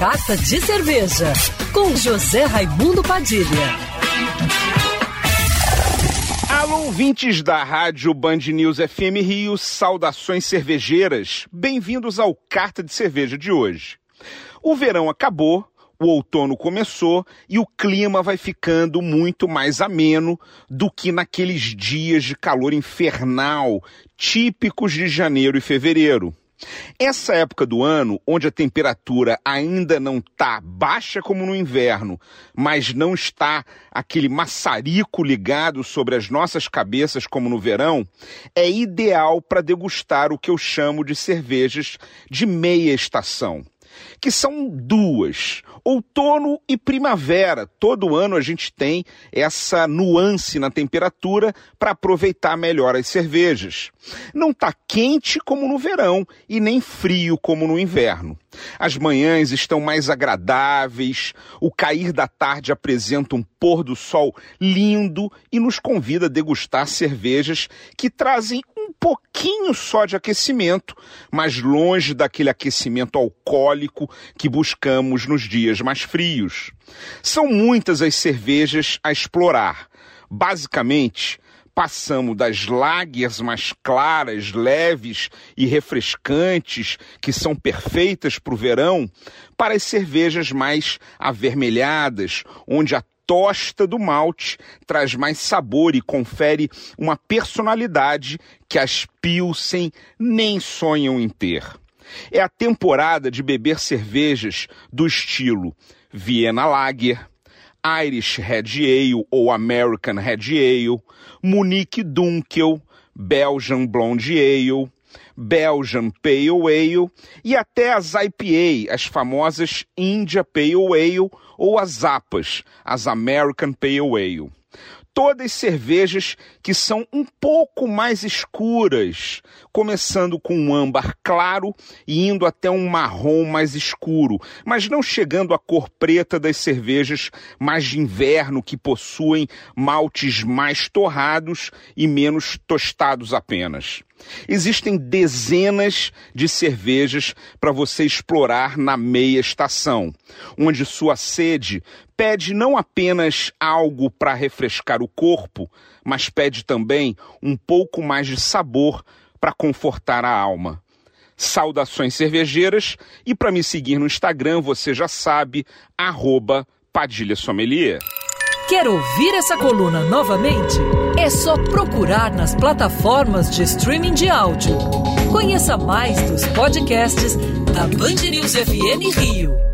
Carta de Cerveja, com José Raimundo Padilha. Alô, ouvintes da Rádio Band News FM Rio, saudações cervejeiras. Bem-vindos ao Carta de Cerveja de hoje. O verão acabou, o outono começou e o clima vai ficando muito mais ameno do que naqueles dias de calor infernal típicos de janeiro e fevereiro. Essa época do ano, onde a temperatura ainda não está baixa como no inverno, mas não está aquele maçarico ligado sobre as nossas cabeças como no verão, é ideal para degustar o que eu chamo de cervejas de meia estação que são duas. Outono e primavera. Todo ano a gente tem essa nuance na temperatura para aproveitar melhor as cervejas. Não está quente como no verão e nem frio como no inverno. As manhãs estão mais agradáveis, o cair da tarde apresenta um pôr do sol lindo e nos convida a degustar cervejas que trazem um pouquinho só de aquecimento, mas longe daquele aquecimento alcoólico que buscamos nos dias mais frios. São muitas as cervejas a explorar. Basicamente, passamos das lagers mais claras, leves e refrescantes, que são perfeitas para o verão, para as cervejas mais avermelhadas, onde a tosta do malte traz mais sabor e confere uma personalidade que as Pilsen nem sonham em ter. É a temporada de beber cervejas do estilo Viena Lager, Irish Red Ale ou American Red Ale, Munich Dunkel, Belgian Blonde Ale, Belgian Pale Ale e até as IPA, as famosas India Pale Ale ou as APAs, as American Pale Ale todas cervejas que são um pouco mais escuras, começando com um âmbar claro e indo até um marrom mais escuro, mas não chegando à cor preta das cervejas mais de inverno que possuem maltes mais torrados e menos tostados apenas. Existem dezenas de cervejas para você explorar na meia estação, onde sua sede pede não apenas algo para refrescar o corpo, mas pede também um pouco mais de sabor para confortar a alma. Saudações cervejeiras e para me seguir no Instagram, você já sabe, arroba Padilha Sommelier. Quer ouvir essa coluna novamente? É só procurar nas plataformas de streaming de áudio. Conheça mais dos podcasts da Band News FM Rio.